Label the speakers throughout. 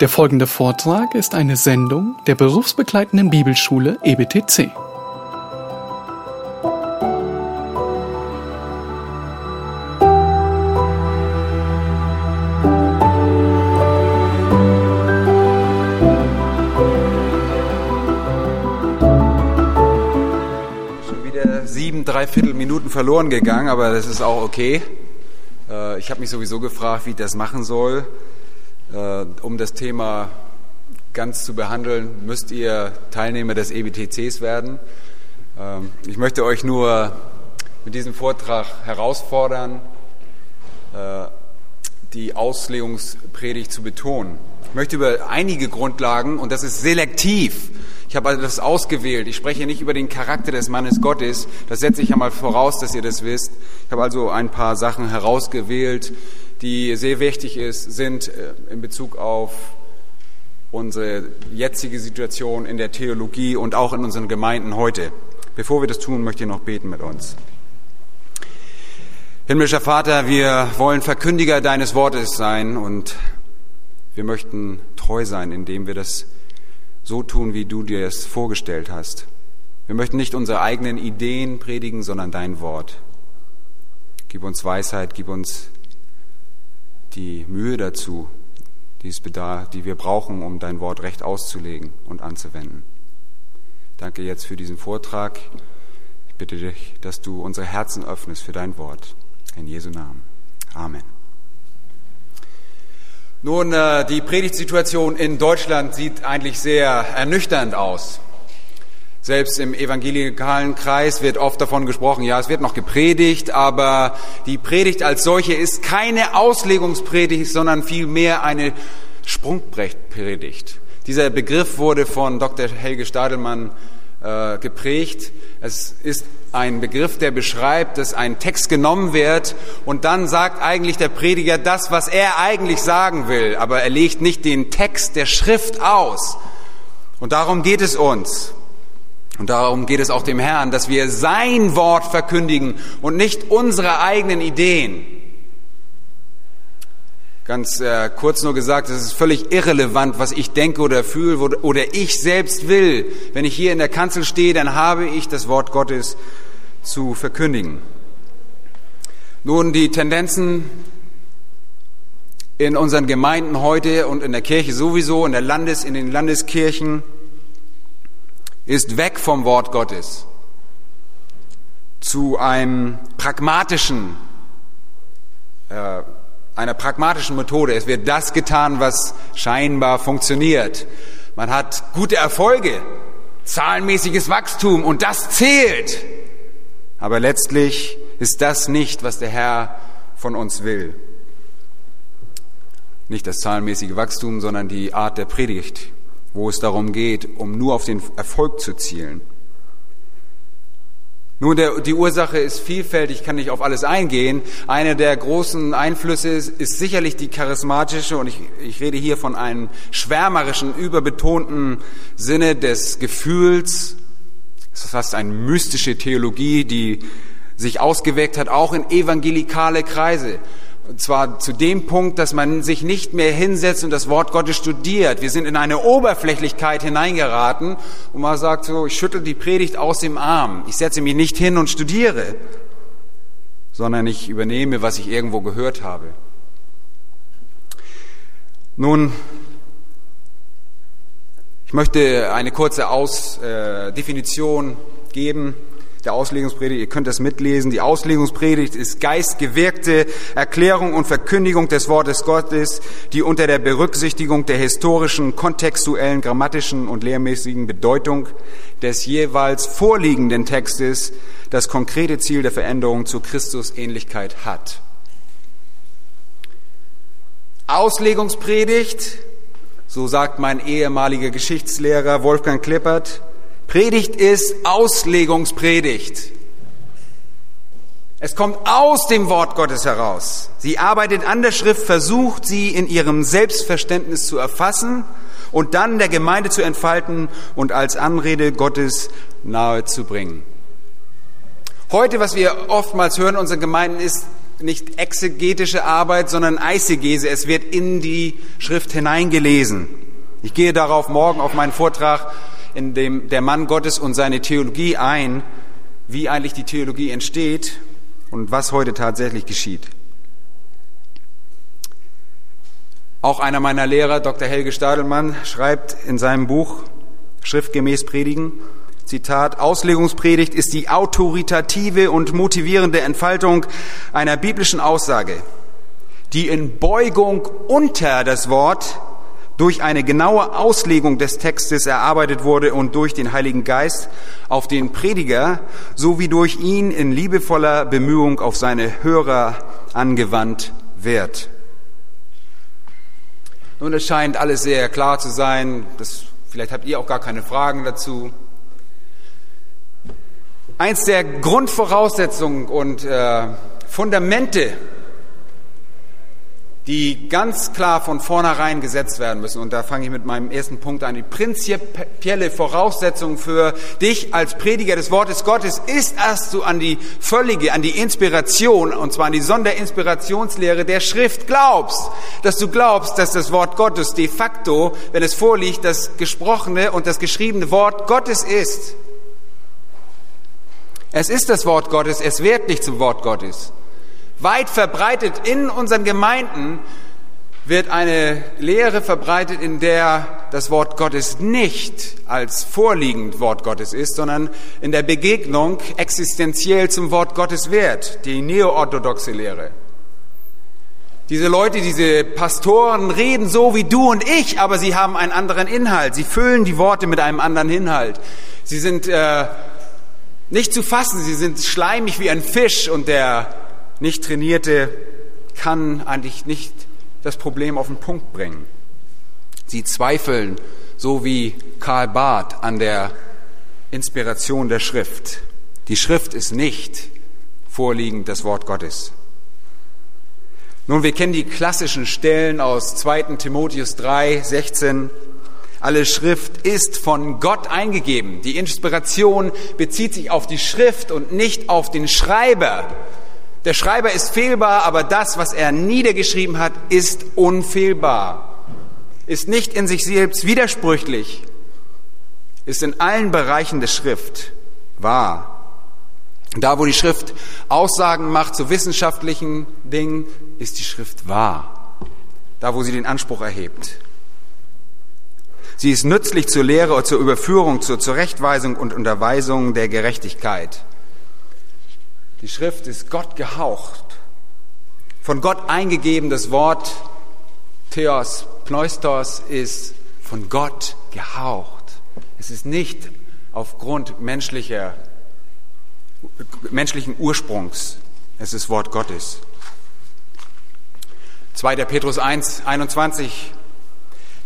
Speaker 1: Der folgende Vortrag ist eine Sendung der berufsbegleitenden Bibelschule EBTC.
Speaker 2: Schon wieder sieben, dreiviertel Minuten verloren gegangen, aber das ist auch okay. Äh, Ich habe mich sowieso gefragt, wie ich das machen soll. Äh, Um das Thema ganz zu behandeln, müsst ihr Teilnehmer des EBTCs werden. Ähm, Ich möchte euch nur mit diesem Vortrag herausfordern, äh, die Auslegungspredigt zu betonen. Ich möchte über einige Grundlagen, und das ist selektiv, ich habe also das ausgewählt. Ich spreche nicht über den Charakter des Mannes Gottes. Das setze ich ja mal voraus, dass ihr das wisst. Ich habe also ein paar Sachen herausgewählt, die sehr wichtig ist, sind äh, in Bezug auf unsere jetzige Situation in der Theologie und auch in unseren Gemeinden heute. Bevor wir das tun, möchte ich noch beten mit uns. Himmlischer Vater, wir wollen Verkündiger deines Wortes sein und wir möchten treu sein, indem wir das so tun, wie du dir es vorgestellt hast. Wir möchten nicht unsere eigenen Ideen predigen, sondern dein Wort. Gib uns Weisheit, gib uns die Mühe dazu, die, es bedarf, die wir brauchen, um dein Wort recht auszulegen und anzuwenden. Danke jetzt für diesen Vortrag. Ich bitte dich, dass du unsere Herzen öffnest für dein Wort. In Jesu Namen. Amen. Nun, äh, die Predigtsituation in Deutschland sieht eigentlich sehr ernüchternd aus. Selbst im evangelikalen Kreis wird oft davon gesprochen, ja, es wird noch gepredigt, aber die Predigt als solche ist keine Auslegungspredigt, sondern vielmehr eine Sprungbrettpredigt. Dieser Begriff wurde von Dr. Helge Stadelmann äh, geprägt. Es ist ein Begriff, der beschreibt, dass ein Text genommen wird und dann sagt eigentlich der Prediger das, was er eigentlich sagen will, aber er legt nicht den Text der Schrift aus. Und darum geht es uns. Und darum geht es auch dem Herrn, dass wir sein Wort verkündigen und nicht unsere eigenen Ideen. Ganz äh, kurz nur gesagt, es ist völlig irrelevant, was ich denke oder fühle oder ich selbst will. Wenn ich hier in der Kanzel stehe, dann habe ich das Wort Gottes zu verkündigen. Nun, die Tendenzen in unseren Gemeinden heute und in der Kirche sowieso, in der Landes, in den Landeskirchen, ist weg vom Wort Gottes zu einem pragmatischen, äh, einer pragmatischen Methode. Es wird das getan, was scheinbar funktioniert. Man hat gute Erfolge, zahlenmäßiges Wachstum und das zählt. Aber letztlich ist das nicht, was der Herr von uns will. Nicht das zahlenmäßige Wachstum, sondern die Art der Predigt, wo es darum geht, um nur auf den Erfolg zu zielen. Nun, der, die Ursache ist vielfältig, kann nicht auf alles eingehen. Einer der großen Einflüsse ist, ist sicherlich die charismatische, und ich, ich rede hier von einem schwärmerischen, überbetonten Sinne des Gefühls. Es ist fast eine mystische Theologie, die sich ausgewirkt hat, auch in evangelikale Kreise. Und zwar zu dem Punkt, dass man sich nicht mehr hinsetzt und das Wort Gottes studiert. Wir sind in eine Oberflächlichkeit hineingeraten und man sagt so, ich schüttel die Predigt aus dem Arm. Ich setze mich nicht hin und studiere, sondern ich übernehme, was ich irgendwo gehört habe. Nun, ich möchte eine kurze Aus, äh, geben der Auslegungspredigt. Ihr könnt das mitlesen. Die Auslegungspredigt ist geistgewirkte Erklärung und Verkündigung des Wortes Gottes, die unter der Berücksichtigung der historischen, kontextuellen, grammatischen und lehrmäßigen Bedeutung des jeweils vorliegenden Textes das konkrete Ziel der Veränderung zur Christusähnlichkeit hat. Auslegungspredigt, so sagt mein ehemaliger Geschichtslehrer Wolfgang Klippert, Predigt ist Auslegungspredigt. Es kommt aus dem Wort Gottes heraus. Sie arbeitet an der Schrift, versucht sie in ihrem Selbstverständnis zu erfassen und dann der Gemeinde zu entfalten und als Anrede Gottes nahe zu bringen. Heute, was wir oftmals hören in unseren Gemeinden, ist nicht exegetische Arbeit, sondern Eisegese. Es wird in die Schrift hineingelesen. Ich gehe darauf morgen auf meinen Vortrag, in dem der Mann Gottes und seine Theologie ein, wie eigentlich die Theologie entsteht und was heute tatsächlich geschieht. Auch einer meiner Lehrer, Dr. Helge Stadelmann, schreibt in seinem Buch Schriftgemäß Predigen, Zitat, Auslegungspredigt ist die autoritative und motivierende Entfaltung einer biblischen Aussage, die in Beugung unter das Wort durch eine genaue Auslegung des Textes erarbeitet wurde und durch den Heiligen Geist auf den Prediger sowie durch ihn in liebevoller Bemühung auf seine Hörer angewandt wird. Nun, es scheint alles sehr klar zu sein. Das, vielleicht habt ihr auch gar keine Fragen dazu. Eins der Grundvoraussetzungen und äh, Fundamente, die ganz klar von vornherein gesetzt werden müssen. Und da fange ich mit meinem ersten Punkt an. Die prinzipielle Voraussetzung für dich als Prediger des Wortes Gottes ist, dass du an die völlige, an die Inspiration, und zwar an die Sonderinspirationslehre der Schrift glaubst. Dass du glaubst, dass das Wort Gottes de facto, wenn es vorliegt, das gesprochene und das geschriebene Wort Gottes ist. Es ist das Wort Gottes, es wird nicht zum Wort Gottes. Weit verbreitet in unseren Gemeinden wird eine Lehre verbreitet, in der das Wort Gottes nicht als vorliegend Wort Gottes ist, sondern in der Begegnung existenziell zum Wort Gottes wird, die neoorthodoxe Lehre. Diese Leute, diese Pastoren reden so wie du und ich, aber sie haben einen anderen Inhalt. Sie füllen die Worte mit einem anderen Inhalt. Sie sind äh, nicht zu fassen, sie sind schleimig wie ein Fisch und der nicht trainierte kann eigentlich nicht das Problem auf den Punkt bringen. Sie zweifeln, so wie Karl Barth, an der Inspiration der Schrift. Die Schrift ist nicht vorliegend das Wort Gottes. Nun, wir kennen die klassischen Stellen aus 2. Timotheus 3, 16. Alle Schrift ist von Gott eingegeben. Die Inspiration bezieht sich auf die Schrift und nicht auf den Schreiber. Der Schreiber ist fehlbar, aber das, was er niedergeschrieben hat, ist unfehlbar, ist nicht in sich selbst widersprüchlich, ist in allen Bereichen der Schrift wahr. Da, wo die Schrift Aussagen macht zu wissenschaftlichen Dingen, ist die Schrift wahr. Da, wo sie den Anspruch erhebt. Sie ist nützlich zur Lehre zur Überführung, zur Zurechtweisung und Unterweisung der Gerechtigkeit. Die Schrift ist Gott gehaucht, von Gott eingegeben. Das Wort Theos, Pneustos ist von Gott gehaucht. Es ist nicht aufgrund menschlicher, menschlichen Ursprungs. Es ist Wort Gottes. 2. Petrus 1, 21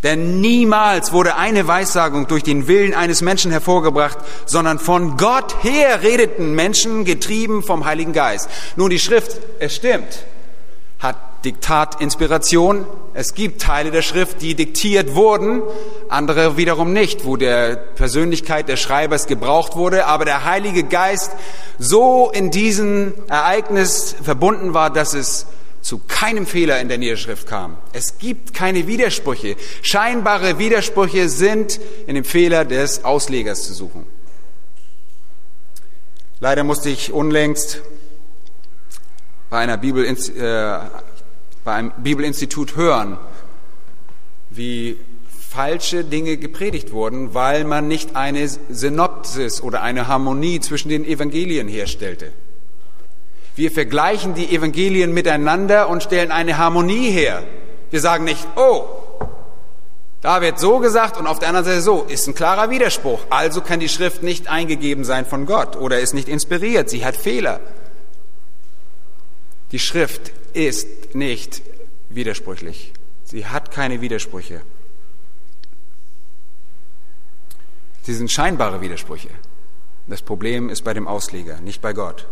Speaker 2: denn niemals wurde eine Weissagung durch den Willen eines Menschen hervorgebracht, sondern von Gott her redeten Menschen, getrieben vom Heiligen Geist. Nun, die Schrift, es stimmt, hat Diktat, Inspiration. Es gibt Teile der Schrift, die diktiert wurden, andere wiederum nicht, wo der Persönlichkeit des Schreibers gebraucht wurde, aber der Heilige Geist so in diesem Ereignis verbunden war, dass es zu keinem Fehler in der Niederschrift kam. Es gibt keine Widersprüche. Scheinbare Widersprüche sind in dem Fehler des Auslegers zu suchen. Leider musste ich unlängst bei, einer Bibel, äh, bei einem Bibelinstitut hören, wie falsche Dinge gepredigt wurden, weil man nicht eine Synopsis oder eine Harmonie zwischen den Evangelien herstellte. Wir vergleichen die Evangelien miteinander und stellen eine Harmonie her. Wir sagen nicht, oh, da wird so gesagt und auf der anderen Seite so. Ist ein klarer Widerspruch. Also kann die Schrift nicht eingegeben sein von Gott oder ist nicht inspiriert. Sie hat Fehler. Die Schrift ist nicht widersprüchlich. Sie hat keine Widersprüche. Sie sind scheinbare Widersprüche. Das Problem ist bei dem Ausleger, nicht bei Gott.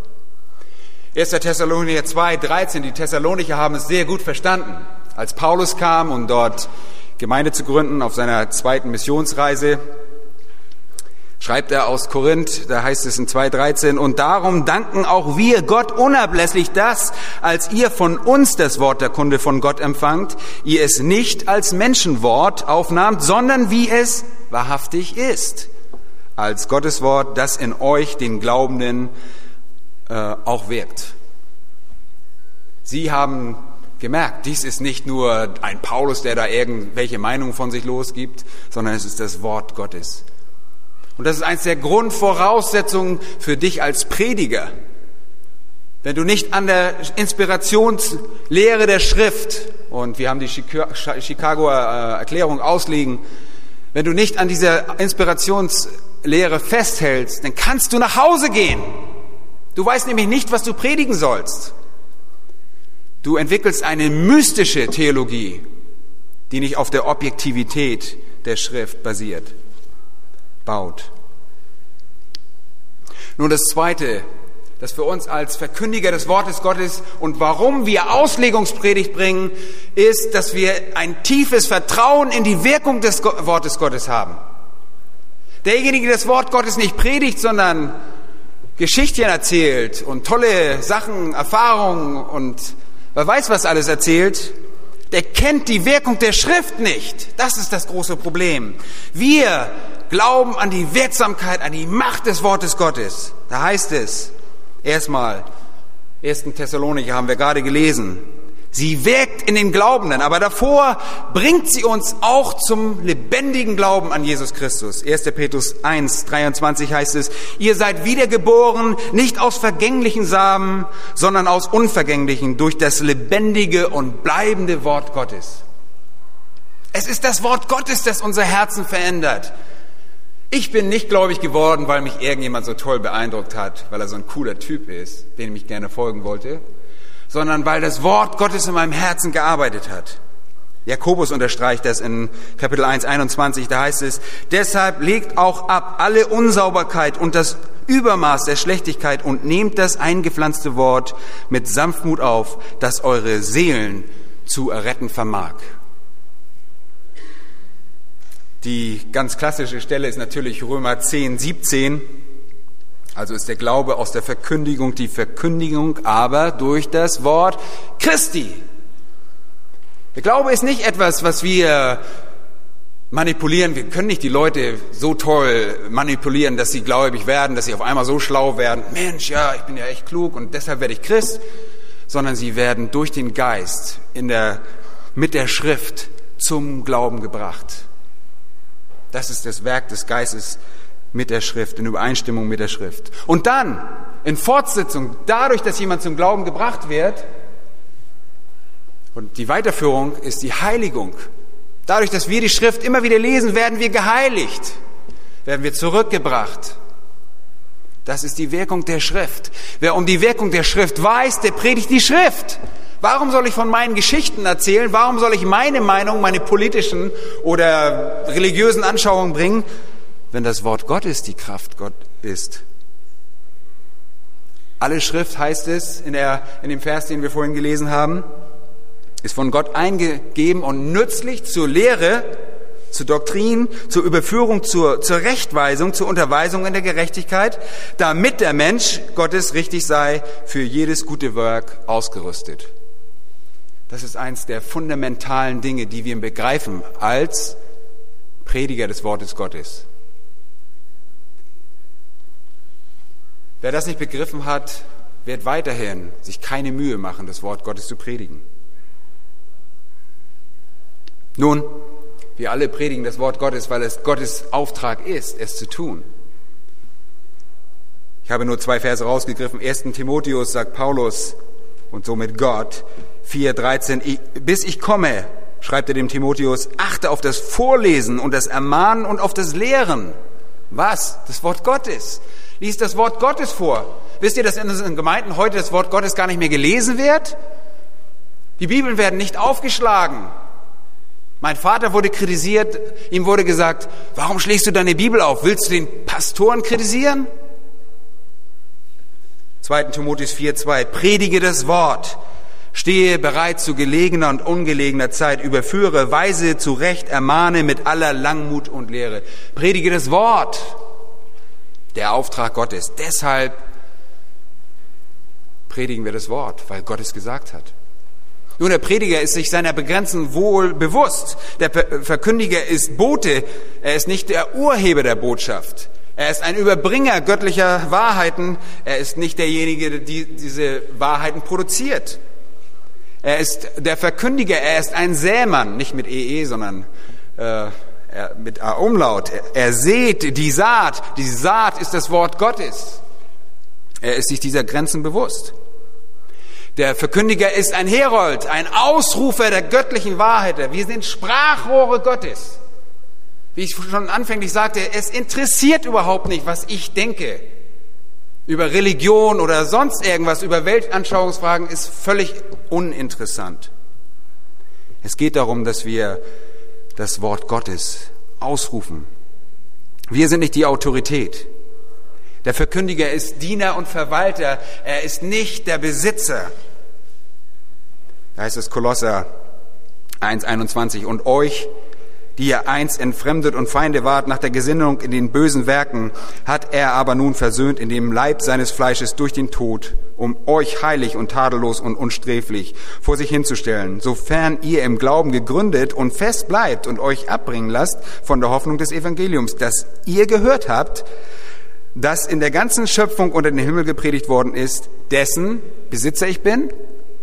Speaker 2: 1. Thessalonicher 2, 13, die Thessalonicher haben es sehr gut verstanden. Als Paulus kam, um dort Gemeinde zu gründen auf seiner zweiten Missionsreise, schreibt er aus Korinth, da heißt es in 2.13, und darum danken auch wir Gott unablässlich, dass, als ihr von uns das Wort der Kunde von Gott empfangt, ihr es nicht als Menschenwort aufnahmt, sondern wie es wahrhaftig ist, als Gottes Wort, das in euch, den Glaubenden, äh, auch wirkt. Sie haben gemerkt, dies ist nicht nur ein Paulus, der da irgendwelche Meinungen von sich losgibt, sondern es ist das Wort Gottes. Und das ist eines der Grundvoraussetzungen für dich als Prediger. Wenn du nicht an der Inspirationslehre der Schrift, und wir haben die Chicagoer äh, Erklärung auslegen, wenn du nicht an dieser Inspirationslehre festhältst, dann kannst du nach Hause gehen. Du weißt nämlich nicht, was du predigen sollst. Du entwickelst eine mystische Theologie, die nicht auf der Objektivität der Schrift basiert baut. Nun das Zweite, das für uns als Verkündiger des Wortes Gottes und warum wir Auslegungspredigt bringen, ist, dass wir ein tiefes Vertrauen in die Wirkung des Wortes Gottes haben. Derjenige, der das Wort Gottes nicht predigt, sondern Geschichtchen erzählt und tolle Sachen, Erfahrungen und wer weiß was alles erzählt, der kennt die Wirkung der Schrift nicht. Das ist das große Problem. Wir glauben an die Wirksamkeit, an die Macht des Wortes Gottes. Da heißt es, erstmal, 1. Thessalonicher haben wir gerade gelesen, sie wirkt in den Glaubenden, aber davor bringt sie uns auch zum lebendigen Glauben an Jesus Christus. 1. Petrus 1, 23 heißt es, ihr seid wiedergeboren, nicht aus vergänglichen Samen, sondern aus unvergänglichen, durch das lebendige und bleibende Wort Gottes. Es ist das Wort Gottes, das unser Herzen verändert. Ich bin nicht gläubig geworden, weil mich irgendjemand so toll beeindruckt hat, weil er so ein cooler Typ ist, dem ich gerne folgen wollte, sondern weil das Wort Gottes in meinem Herzen gearbeitet hat. Jakobus unterstreicht das in Kapitel 1, 21, da heißt es, deshalb legt auch ab alle Unsauberkeit und das Übermaß der Schlechtigkeit und nehmt das eingepflanzte Wort mit Sanftmut auf, das eure Seelen zu erretten vermag. Die ganz klassische Stelle ist natürlich Römer 10, 17. Also ist der Glaube aus der Verkündigung die Verkündigung, aber durch das Wort Christi. Der Glaube ist nicht etwas, was wir manipulieren. Wir können nicht die Leute so toll manipulieren, dass sie gläubig werden, dass sie auf einmal so schlau werden. Mensch, ja, ich bin ja echt klug und deshalb werde ich Christ. Sondern sie werden durch den Geist in der, mit der Schrift zum Glauben gebracht. Das ist das Werk des Geistes mit der Schrift, in Übereinstimmung mit der Schrift. Und dann, in Fortsetzung, dadurch, dass jemand zum Glauben gebracht wird, und die Weiterführung ist die Heiligung. Dadurch, dass wir die Schrift immer wieder lesen, werden wir geheiligt, werden wir zurückgebracht. Das ist die Wirkung der Schrift. Wer um die Wirkung der Schrift weiß, der predigt die Schrift. Warum soll ich von meinen Geschichten erzählen? Warum soll ich meine Meinung, meine politischen oder religiösen Anschauungen bringen, wenn das Wort Gottes die Kraft Gott ist? Alle Schrift heißt es in, der, in dem Vers, den wir vorhin gelesen haben, ist von Gott eingegeben und nützlich zur Lehre, zur Doktrin, zur Überführung, zur, zur Rechtweisung, zur Unterweisung in der Gerechtigkeit, damit der Mensch Gottes richtig sei, für jedes gute Werk ausgerüstet. Das ist eins der fundamentalen Dinge, die wir begreifen als Prediger des Wortes Gottes. Wer das nicht begriffen hat, wird weiterhin sich keine Mühe machen, das Wort Gottes zu predigen. Nun, wir alle predigen das Wort Gottes, weil es Gottes Auftrag ist, es zu tun. Ich habe nur zwei Verse rausgegriffen. 1. Timotheus sagt Paulus und somit Gott, 4,13, bis ich komme, schreibt er dem Timotheus, achte auf das Vorlesen und das Ermahnen und auf das Lehren. Was? Das Wort Gottes. Lies das Wort Gottes vor. Wisst ihr, dass in unseren Gemeinden heute das Wort Gottes gar nicht mehr gelesen wird? Die Bibeln werden nicht aufgeschlagen. Mein Vater wurde kritisiert, ihm wurde gesagt, warum schlägst du deine Bibel auf? Willst du den Pastoren kritisieren? 2. Timotheus 4,2 Predige das Wort, Stehe bereit zu gelegener und ungelegener Zeit, überführe, weise zurecht, ermahne mit aller Langmut und Lehre. Predige das Wort. Der Auftrag Gottes. Deshalb predigen wir das Wort, weil Gott es gesagt hat. Nun, der Prediger ist sich seiner Begrenzen wohl bewusst. Der Verkündiger ist Bote, er ist nicht der Urheber der Botschaft. Er ist ein Überbringer göttlicher Wahrheiten. Er ist nicht derjenige, der diese Wahrheiten produziert. Er ist der Verkündiger, er ist ein Sämann, nicht mit EE, sondern äh, mit A-Umlaut. Er sät die Saat. Die Saat ist das Wort Gottes. Er ist sich dieser Grenzen bewusst. Der Verkündiger ist ein Herold, ein Ausrufer der göttlichen Wahrheit. Wir sind Sprachrohre Gottes. Wie ich schon anfänglich sagte, es interessiert überhaupt nicht, was ich denke. Über Religion oder sonst irgendwas, über Weltanschauungsfragen ist völlig uninteressant. Es geht darum, dass wir das Wort Gottes ausrufen. Wir sind nicht die Autorität. Der Verkündiger ist Diener und Verwalter. Er ist nicht der Besitzer. Da heißt es Kolosser 1,21 und euch, die ihr einst entfremdet und Feinde wart nach der Gesinnung in den bösen Werken, hat er aber nun versöhnt in dem Leib seines Fleisches durch den Tod, um euch heilig und tadellos und unsträflich vor sich hinzustellen, sofern ihr im Glauben gegründet und fest bleibt und euch abbringen lasst von der Hoffnung des Evangeliums, das ihr gehört habt, das in der ganzen Schöpfung unter den Himmel gepredigt worden ist, dessen Besitzer ich bin?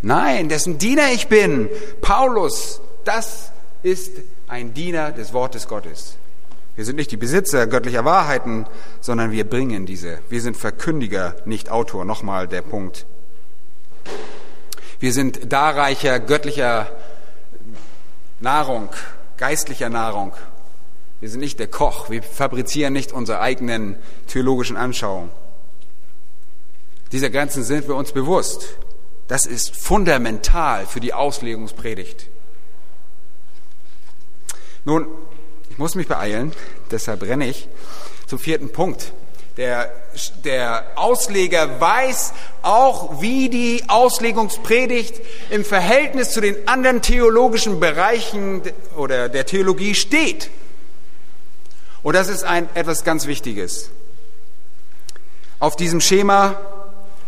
Speaker 2: Nein, dessen Diener ich bin. Paulus, das ist ein Diener des Wortes Gottes. Wir sind nicht die Besitzer göttlicher Wahrheiten, sondern wir bringen diese. Wir sind Verkündiger, nicht Autor. Nochmal der Punkt. Wir sind Darreicher göttlicher Nahrung, geistlicher Nahrung. Wir sind nicht der Koch. Wir fabrizieren nicht unsere eigenen theologischen Anschauungen. Dieser Grenzen sind wir uns bewusst. Das ist fundamental für die Auslegungspredigt. Nun, ich muss mich beeilen, deshalb renne ich zum vierten Punkt. Der, der Ausleger weiß auch, wie die Auslegungspredigt im Verhältnis zu den anderen theologischen Bereichen oder der Theologie steht. Und das ist ein, etwas ganz Wichtiges. Auf diesem Schema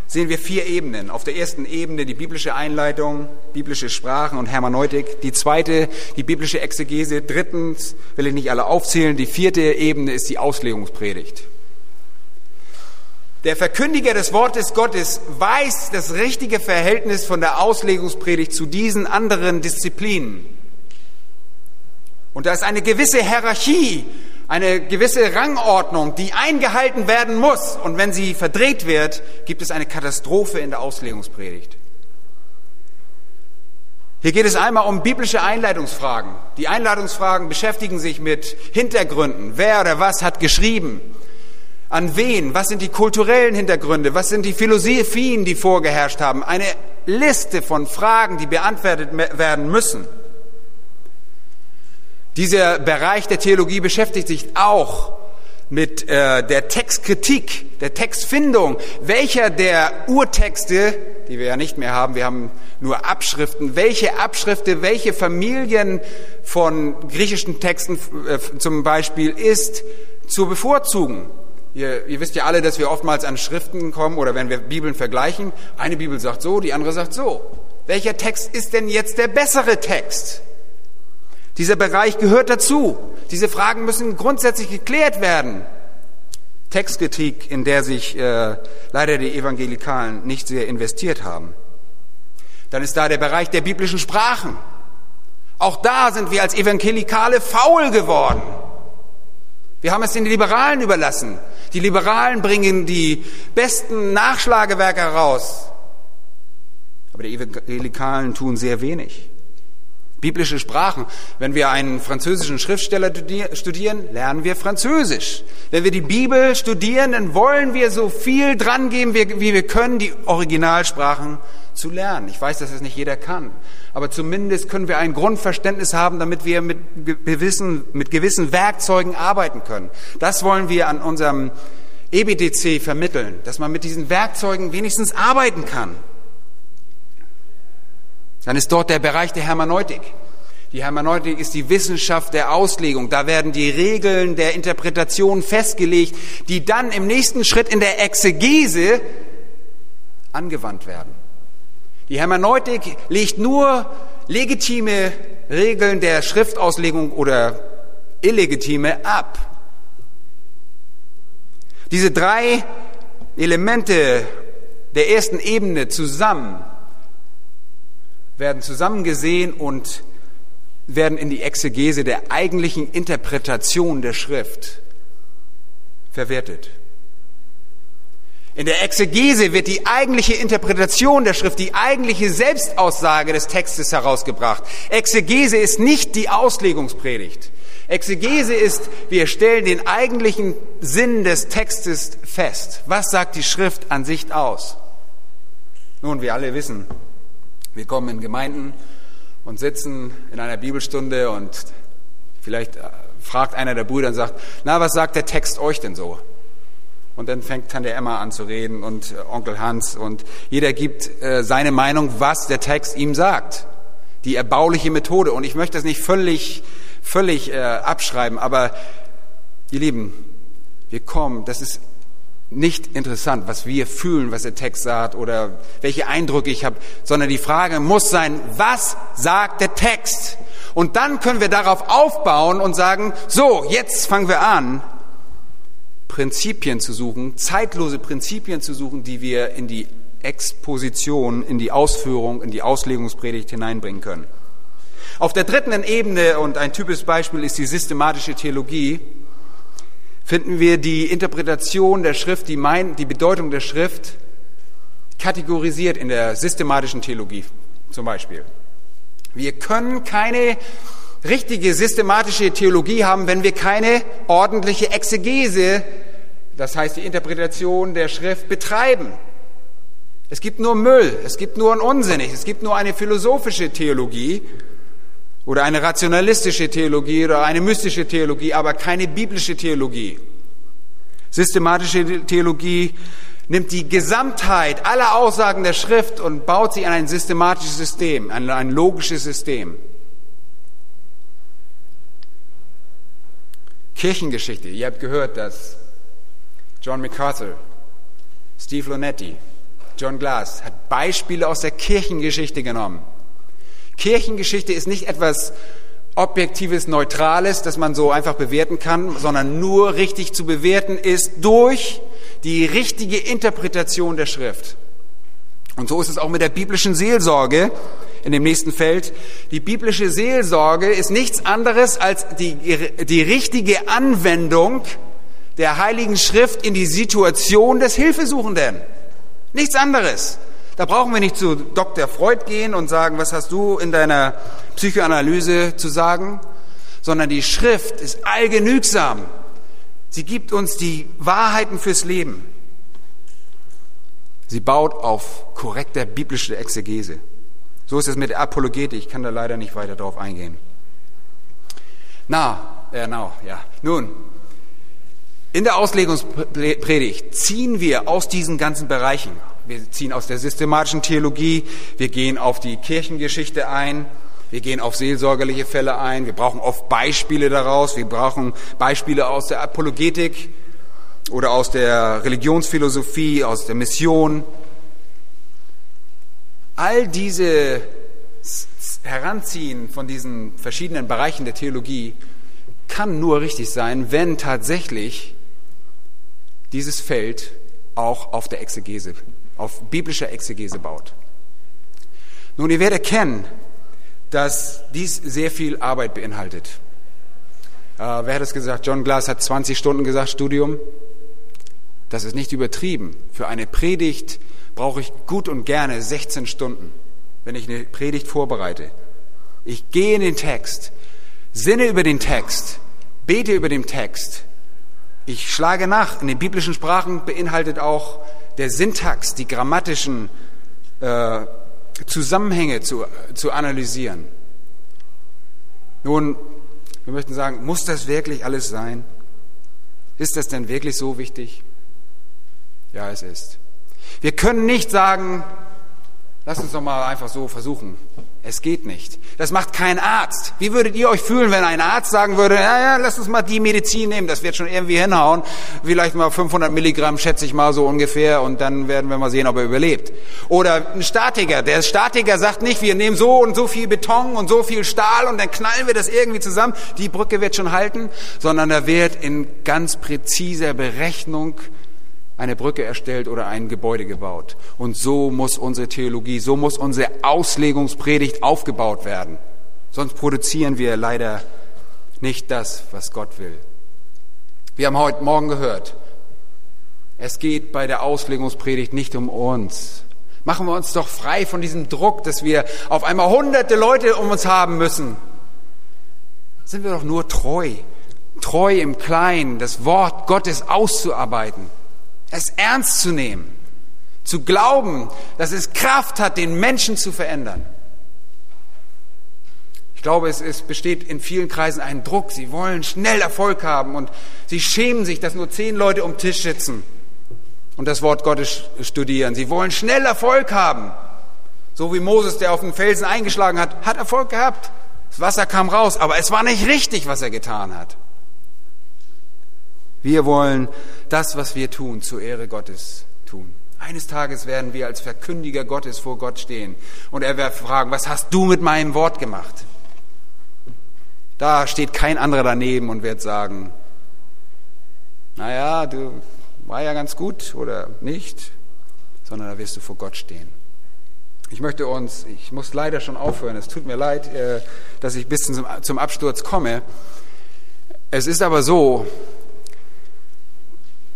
Speaker 2: sehen wir vier Ebenen. Auf der ersten Ebene die biblische Einleitung, biblische Sprachen und Hermeneutik. Die zweite, die biblische Exegese. Drittens, will ich nicht alle aufzählen, die vierte Ebene ist die Auslegungspredigt. Der Verkündiger des Wortes Gottes weiß das richtige Verhältnis von der Auslegungspredigt zu diesen anderen Disziplinen. Und da ist eine gewisse Hierarchie eine gewisse Rangordnung, die eingehalten werden muss. Und wenn sie verdreht wird, gibt es eine Katastrophe in der Auslegungspredigt. Hier geht es einmal um biblische Einleitungsfragen. Die Einleitungsfragen beschäftigen sich mit Hintergründen. Wer oder was hat geschrieben? An wen? Was sind die kulturellen Hintergründe? Was sind die Philosophien, die vorgeherrscht haben? Eine Liste von Fragen, die beantwortet werden müssen. Dieser Bereich der Theologie beschäftigt sich auch mit äh, der Textkritik, der Textfindung. Welcher der Urtexte, die wir ja nicht mehr haben, wir haben nur Abschriften, welche Abschriften, welche Familien von griechischen Texten äh, zum Beispiel ist zu bevorzugen. Ihr, ihr wisst ja alle, dass wir oftmals an Schriften kommen oder wenn wir Bibeln vergleichen, eine Bibel sagt so, die andere sagt so. Welcher Text ist denn jetzt der bessere Text? Dieser Bereich gehört dazu. Diese Fragen müssen grundsätzlich geklärt werden. Textkritik, in der sich äh, leider die Evangelikalen nicht sehr investiert haben. Dann ist da der Bereich der biblischen Sprachen. Auch da sind wir als Evangelikale faul geworden. Wir haben es den Liberalen überlassen. Die Liberalen bringen die besten Nachschlagewerke heraus. Aber die Evangelikalen tun sehr wenig. Biblische Sprachen. Wenn wir einen französischen Schriftsteller studieren, lernen wir Französisch. Wenn wir die Bibel studieren, dann wollen wir so viel dran geben, wie wir können, die Originalsprachen zu lernen. Ich weiß, dass das nicht jeder kann. Aber zumindest können wir ein Grundverständnis haben, damit wir mit gewissen, mit gewissen Werkzeugen arbeiten können. Das wollen wir an unserem EBTC vermitteln, dass man mit diesen Werkzeugen wenigstens arbeiten kann. Dann ist dort der Bereich der Hermeneutik. Die Hermeneutik ist die Wissenschaft der Auslegung. Da werden die Regeln der Interpretation festgelegt, die dann im nächsten Schritt in der Exegese angewandt werden. Die Hermeneutik legt nur legitime Regeln der Schriftauslegung oder illegitime ab. Diese drei Elemente der ersten Ebene zusammen werden zusammengesehen und werden in die Exegese der eigentlichen Interpretation der Schrift verwertet. In der Exegese wird die eigentliche Interpretation der Schrift, die eigentliche Selbstaussage des Textes herausgebracht. Exegese ist nicht die Auslegungspredigt. Exegese ist, wir stellen den eigentlichen Sinn des Textes fest. Was sagt die Schrift an sich aus? Nun, wir alle wissen, wir kommen in Gemeinden und sitzen in einer Bibelstunde und vielleicht äh, fragt einer der Brüder und sagt, na, was sagt der Text euch denn so? Und dann fängt Tante Emma an zu reden und äh, Onkel Hans und jeder gibt äh, seine Meinung, was der Text ihm sagt. Die erbauliche Methode. Und ich möchte das nicht völlig, völlig abschreiben, aber ihr Lieben, wir kommen, das ist nicht interessant, was wir fühlen, was der Text sagt oder welche Eindrücke ich habe, sondern die Frage muss sein, was sagt der Text? Und dann können wir darauf aufbauen und sagen, so, jetzt fangen wir an, Prinzipien zu suchen, zeitlose Prinzipien zu suchen, die wir in die Exposition, in die Ausführung, in die Auslegungspredigt hineinbringen können. Auf der dritten Ebene, und ein typisches Beispiel ist die systematische Theologie, finden wir die Interpretation der Schrift, die, mein, die Bedeutung der Schrift kategorisiert in der systematischen Theologie zum Beispiel. Wir können keine richtige systematische Theologie haben, wenn wir keine ordentliche Exegese, das heißt die Interpretation der Schrift, betreiben. Es gibt nur Müll, es gibt nur ein Unsinnig, es gibt nur eine philosophische Theologie oder eine rationalistische Theologie oder eine mystische Theologie, aber keine biblische Theologie. Systematische Theologie nimmt die Gesamtheit aller Aussagen der Schrift und baut sie in ein systematisches System, ein, ein logisches System. Kirchengeschichte. Ihr habt gehört, dass John MacArthur, Steve Lonetti, John Glass hat Beispiele aus der Kirchengeschichte genommen Kirchengeschichte ist nicht etwas Objektives, Neutrales, das man so einfach bewerten kann, sondern nur richtig zu bewerten ist durch die richtige Interpretation der Schrift. Und so ist es auch mit der biblischen Seelsorge in dem nächsten Feld. Die biblische Seelsorge ist nichts anderes als die, die richtige Anwendung der Heiligen Schrift in die Situation des Hilfesuchenden. Nichts anderes. Da brauchen wir nicht zu Dr. Freud gehen und sagen, was hast du in deiner Psychoanalyse zu sagen, sondern die Schrift ist allgenügsam. Sie gibt uns die Wahrheiten fürs Leben. Sie baut auf korrekter biblischer Exegese. So ist es mit der Apologetik. Ich kann da leider nicht weiter drauf eingehen. Na, äh, now, ja. Nun, in der Auslegungspredigt ziehen wir aus diesen ganzen Bereichen wir ziehen aus der systematischen Theologie, wir gehen auf die Kirchengeschichte ein, wir gehen auf seelsorgerliche Fälle ein, wir brauchen oft Beispiele daraus, wir brauchen Beispiele aus der Apologetik oder aus der Religionsphilosophie, aus der Mission. All diese Heranziehen von diesen verschiedenen Bereichen der Theologie kann nur richtig sein, wenn tatsächlich dieses Feld auch auf der Exegese auf biblischer Exegese baut. Nun, ihr werdet erkennen, dass dies sehr viel Arbeit beinhaltet. Äh, wer hat es gesagt? John Glass hat 20 Stunden gesagt, Studium. Das ist nicht übertrieben. Für eine Predigt brauche ich gut und gerne 16 Stunden, wenn ich eine Predigt vorbereite. Ich gehe in den Text, sinne über den Text, bete über den Text. Ich schlage nach. In den biblischen Sprachen beinhaltet auch der Syntax, die grammatischen äh, Zusammenhänge zu, zu analysieren. Nun, wir möchten sagen, muss das wirklich alles sein? Ist das denn wirklich so wichtig? Ja, es ist. Wir können nicht sagen, lass uns doch mal einfach so versuchen. Es geht nicht. Das macht kein Arzt. Wie würdet ihr euch fühlen, wenn ein Arzt sagen würde, ja, ja, lass uns mal die Medizin nehmen, das wird schon irgendwie hinhauen. Vielleicht mal 500 Milligramm, schätze ich mal so ungefähr, und dann werden wir mal sehen, ob er überlebt. Oder ein Statiker. Der Statiker sagt nicht, wir nehmen so und so viel Beton und so viel Stahl und dann knallen wir das irgendwie zusammen. Die Brücke wird schon halten, sondern da wird in ganz präziser Berechnung eine Brücke erstellt oder ein Gebäude gebaut. Und so muss unsere Theologie, so muss unsere Auslegungspredigt aufgebaut werden. Sonst produzieren wir leider nicht das, was Gott will. Wir haben heute Morgen gehört, es geht bei der Auslegungspredigt nicht um uns. Machen wir uns doch frei von diesem Druck, dass wir auf einmal hunderte Leute um uns haben müssen. Sind wir doch nur treu, treu im Kleinen, das Wort Gottes auszuarbeiten es ernst zu nehmen, zu glauben, dass es Kraft hat, den Menschen zu verändern. Ich glaube, es, es, besteht in vielen Kreisen ein Druck. Sie wollen schnell Erfolg haben und sie schämen sich, dass nur zehn Leute um Tisch sitzen und das Wort Gottes studieren. Sie wollen schnell Erfolg haben. So wie Moses, der auf den Felsen eingeschlagen hat, hat Erfolg gehabt. Das Wasser kam raus, aber es war nicht richtig, was er getan hat. Wir wollen das, was wir tun, zur Ehre Gottes tun. Eines Tages werden wir als Verkündiger Gottes vor Gott stehen und er wird fragen, was hast du mit meinem Wort gemacht? Da steht kein anderer daneben und wird sagen, naja, du war ja ganz gut oder nicht, sondern da wirst du vor Gott stehen. Ich möchte uns, ich muss leider schon aufhören, es tut mir leid, äh, dass ich bis zum Absturz komme. Es ist aber so,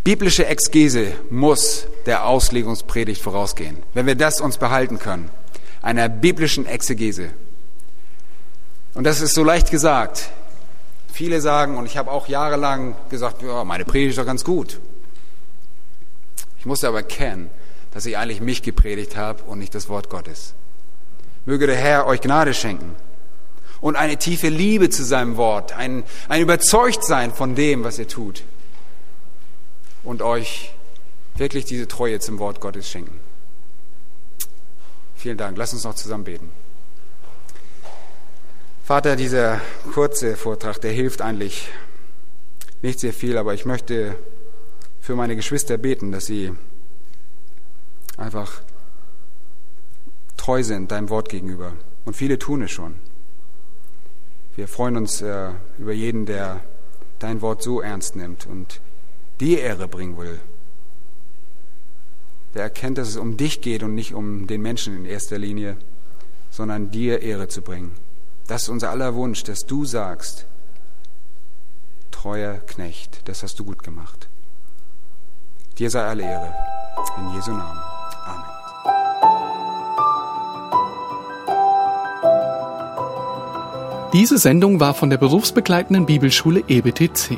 Speaker 2: Biblische Exegese muss der Auslegungspredigt vorausgehen. Wenn wir das uns behalten können, einer biblischen Exegese. Und das ist so leicht gesagt. Viele sagen, und ich habe auch jahrelang gesagt, ja, meine Predigt ist doch ganz gut. Ich musste aber erkennen, dass ich eigentlich mich gepredigt habe und nicht das Wort Gottes. Möge der Herr euch Gnade schenken und eine tiefe Liebe zu seinem Wort, ein, ein Überzeugtsein von dem, was ihr tut und euch wirklich diese Treue zum Wort Gottes schenken. Vielen Dank. Lass uns noch zusammen beten. Vater, dieser kurze Vortrag, der hilft eigentlich nicht sehr viel, aber ich möchte für meine Geschwister beten, dass sie einfach treu sind deinem Wort gegenüber. Und viele tun es schon. Wir freuen uns äh, über jeden, der dein Wort so ernst nimmt und die Ehre bringen will, der erkennt, dass es um dich geht und nicht um den Menschen in erster Linie, sondern dir Ehre zu bringen. Das ist unser aller Wunsch, dass du sagst, treuer Knecht, das hast du gut gemacht. Dir sei alle Ehre. In Jesu Namen. Amen.
Speaker 1: Diese Sendung war von der berufsbegleitenden Bibelschule EBTC.